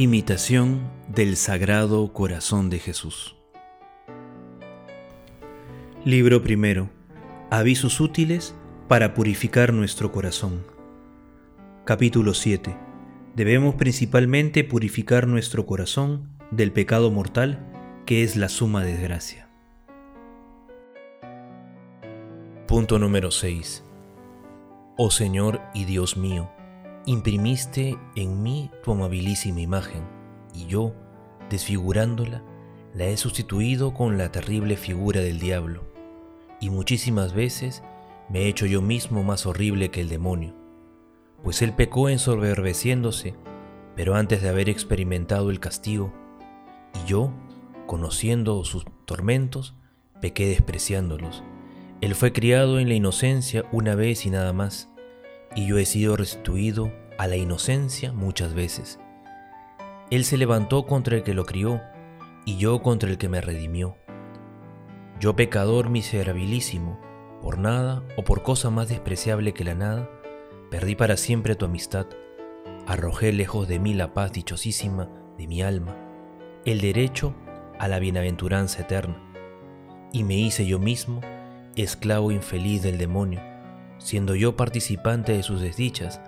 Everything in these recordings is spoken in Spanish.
Imitación del Sagrado Corazón de Jesús. Libro primero. Avisos útiles para purificar nuestro corazón. Capítulo 7. Debemos principalmente purificar nuestro corazón del pecado mortal que es la suma desgracia. Punto número 6. Oh Señor y Dios mío, imprimiste en mí tu amabilísima imagen, y yo, desfigurándola, la he sustituido con la terrible figura del diablo, y muchísimas veces me he hecho yo mismo más horrible que el demonio, pues él pecó ensoberbeciéndose, pero antes de haber experimentado el castigo, y yo, conociendo sus tormentos, pequé despreciándolos. Él fue criado en la inocencia una vez y nada más, y yo he sido restituido a la inocencia muchas veces. Él se levantó contra el que lo crió, y yo contra el que me redimió. Yo pecador miserabilísimo, por nada o por cosa más despreciable que la nada, perdí para siempre tu amistad, arrojé lejos de mí la paz dichosísima de mi alma, el derecho a la bienaventuranza eterna, y me hice yo mismo esclavo infeliz del demonio, siendo yo participante de sus desdichas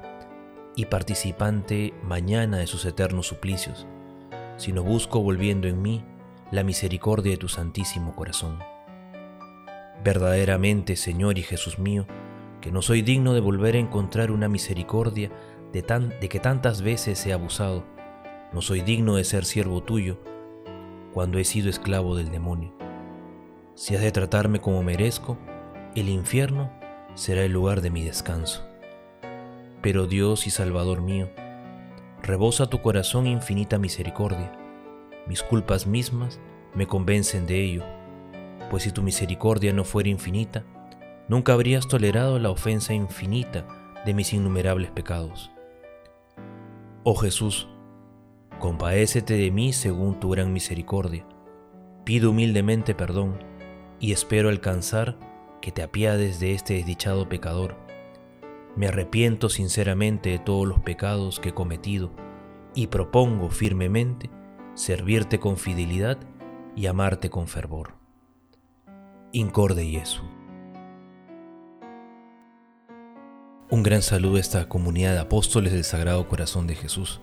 y participante mañana de sus eternos suplicios, sino busco volviendo en mí la misericordia de tu santísimo corazón. Verdaderamente, Señor y Jesús mío, que no soy digno de volver a encontrar una misericordia de, tan, de que tantas veces he abusado, no soy digno de ser siervo tuyo cuando he sido esclavo del demonio. Si has de tratarme como merezco, el infierno será el lugar de mi descanso. Pero Dios y Salvador mío, rebosa tu corazón infinita misericordia. Mis culpas mismas me convencen de ello, pues si tu misericordia no fuera infinita, nunca habrías tolerado la ofensa infinita de mis innumerables pecados. Oh Jesús, compadécete de mí según tu gran misericordia. Pido humildemente perdón y espero alcanzar que te apiades de este desdichado pecador. Me arrepiento sinceramente de todos los pecados que he cometido y propongo firmemente servirte con fidelidad y amarte con fervor. Incorde Jesús. Un gran saludo a esta comunidad de apóstoles del Sagrado Corazón de Jesús.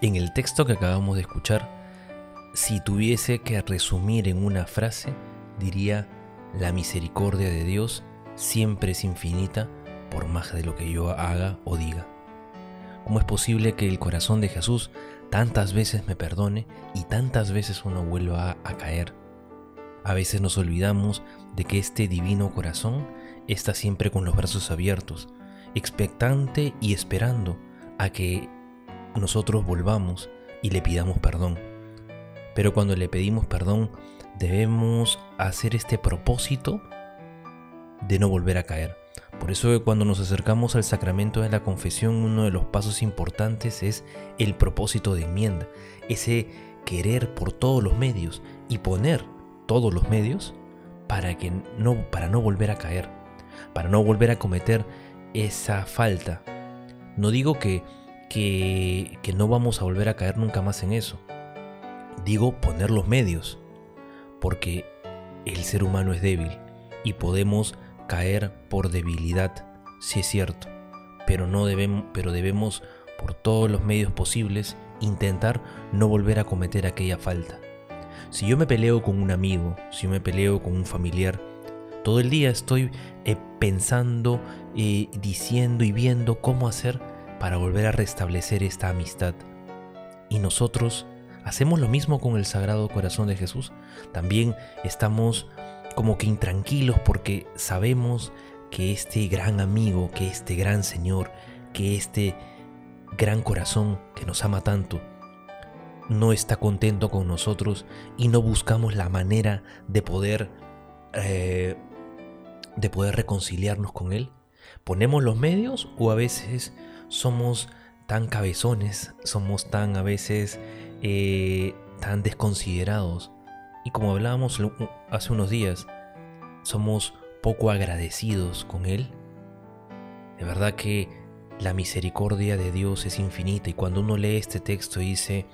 En el texto que acabamos de escuchar, si tuviese que resumir en una frase, diría la misericordia de Dios siempre es infinita por más de lo que yo haga o diga. ¿Cómo es posible que el corazón de Jesús tantas veces me perdone y tantas veces uno vuelva a, caer? A veces nos olvidamos de que este divino corazón está siempre con los brazos abiertos, expectante y esperando a que nosotros volvamos y le pidamos perdón. Pero cuando le pedimos perdón, debemos hacer este propósito de no volver a caer. Por eso cuando nos acercamos al sacramento de la confesión, uno de los pasos importantes es el propósito de enmienda, ese querer por todos los medios y poner todos los medios para que no para no volver a caer, para no volver a cometer esa falta. No digo que, que, que no vamos a volver a caer nunca más en eso. Digo poner los medios porque el ser humano es débil y podemos caer por debilidad, si es cierto, pero, no debemos, pero debemos por todos los medios posibles intentar no volver a cometer aquella falta. Si yo me peleo con un amigo, si yo me peleo con un familiar, todo el día estoy eh, pensando, eh, diciendo y viendo cómo hacer para volver a restablecer esta amistad. Y nosotros ¿Hacemos lo mismo con el Sagrado Corazón de Jesús? También estamos como que intranquilos porque sabemos que este gran amigo, que este gran Señor, que este gran corazón que nos ama tanto, no está contento con nosotros y no buscamos la manera de poder eh, de poder reconciliarnos con él. Ponemos los medios o a veces somos tan cabezones, somos tan a veces eh, tan desconsiderados. Y como hablábamos hace unos días, somos poco agradecidos con Él. De verdad que la misericordia de Dios es infinita y cuando uno lee este texto dice,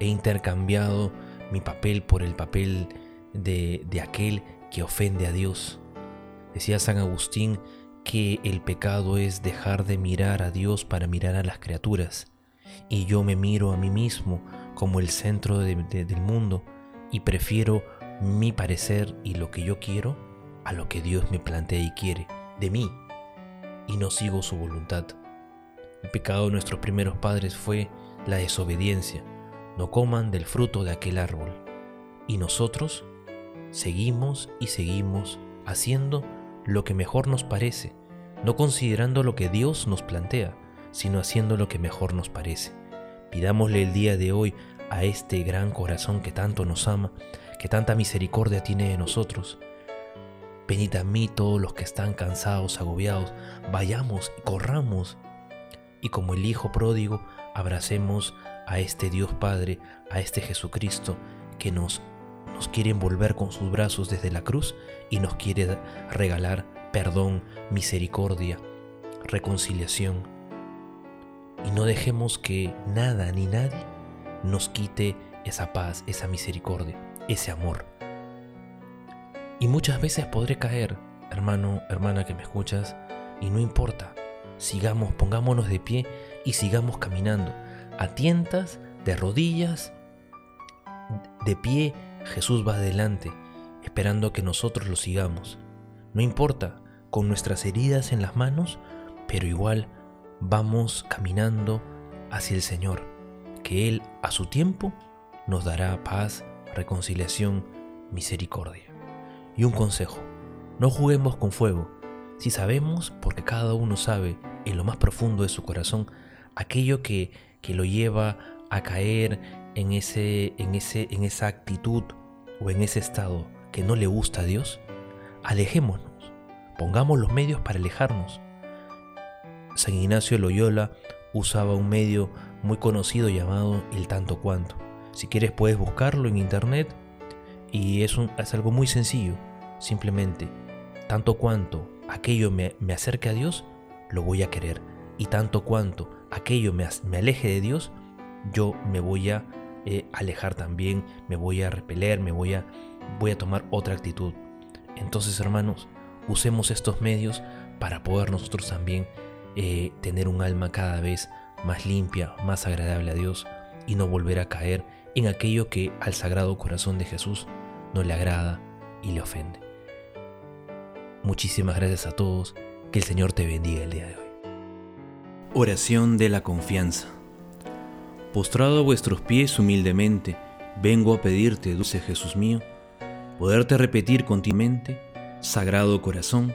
He intercambiado mi papel por el papel de, de aquel que ofende a Dios. Decía San Agustín que el pecado es dejar de mirar a Dios para mirar a las criaturas. Y yo me miro a mí mismo como el centro del mundo y prefiero mi parecer y lo que yo quiero a lo que Dios me plantea y quiere de mí y no sigo su voluntad. El pecado de nuestros primeros padres fue la desobediencia. No coman del fruto de aquel árbol. Y nosotros seguimos y seguimos haciendo lo que mejor nos parece, no considerando lo que Dios nos plantea, sino haciendo lo que mejor nos parece. Pidámosle el día de hoy a este gran corazón que tanto nos ama, que tanta misericordia tiene de nosotros. Venid a mí todos los que están cansados, agobiados, vayamos y corramos. Y como el Hijo pródigo, abracemos a este Dios Padre, a este Jesucristo que nos, nos quiere envolver con sus brazos desde la cruz y nos quiere regalar perdón, misericordia, reconciliación. Y no dejemos que nada ni nadie nos quite esa paz, esa misericordia, ese amor. Y muchas veces podré caer, hermano, hermana que me escuchas, y no importa. Sigamos, pongámonos de pie y sigamos caminando. A tientas, de rodillas, de pie, Jesús va adelante, esperando que nosotros lo sigamos. No importa, con nuestras heridas en las manos, pero igual vamos caminando hacia el Señor, que Él a su tiempo nos dará paz, reconciliación, misericordia. Y un consejo, no juguemos con fuego, si sabemos, porque cada uno sabe en lo más profundo de su corazón, aquello que, que lo lleva a caer en, ese, en, ese, en esa actitud o en ese estado que no le gusta a Dios, alejémonos, pongamos los medios para alejarnos. San Ignacio Loyola usaba un medio muy conocido llamado el tanto cuanto. Si quieres puedes buscarlo en internet y es, es algo muy sencillo. Simplemente, tanto cuanto aquello me, me acerque a Dios, lo voy a querer. Y tanto cuanto aquello me, me aleje de Dios, yo me voy a eh, alejar también, me voy a repeler, me voy a, voy a tomar otra actitud. Entonces, hermanos, usemos estos medios para poder nosotros también eh, tener un alma cada vez más limpia, más agradable a Dios y no volver a caer en aquello que al Sagrado Corazón de Jesús no le agrada y le ofende. Muchísimas gracias a todos, que el Señor te bendiga el día de hoy. Oración de la confianza. Postrado a vuestros pies humildemente, vengo a pedirte, dulce Jesús mío, poderte repetir continuamente, Sagrado Corazón,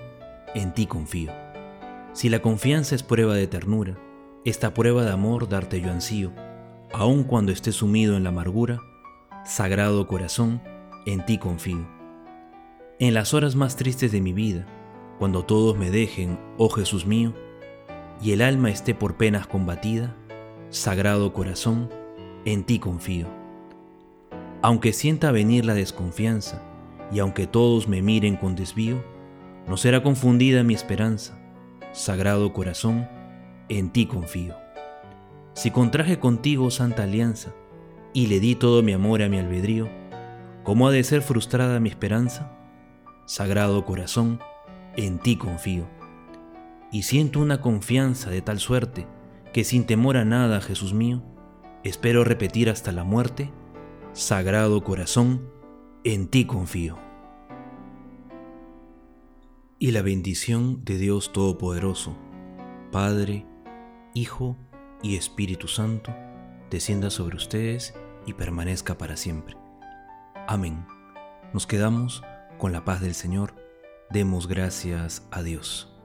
en ti confío. Si la confianza es prueba de ternura, esta prueba de amor darte yo ansío, aun cuando esté sumido en la amargura, Sagrado Corazón, en ti confío. En las horas más tristes de mi vida, cuando todos me dejen, oh Jesús mío, y el alma esté por penas combatida, Sagrado Corazón, en ti confío. Aunque sienta venir la desconfianza, y aunque todos me miren con desvío, no será confundida mi esperanza. Sagrado Corazón, en ti confío. Si contraje contigo santa alianza, y le di todo mi amor a mi albedrío, ¿cómo ha de ser frustrada mi esperanza? Sagrado Corazón, en ti confío. Y siento una confianza de tal suerte que sin temor a nada, Jesús mío, espero repetir hasta la muerte, Sagrado Corazón, en ti confío. Y la bendición de Dios Todopoderoso, Padre, Hijo y Espíritu Santo, descienda sobre ustedes y permanezca para siempre. Amén. Nos quedamos con la paz del Señor, demos gracias a Dios.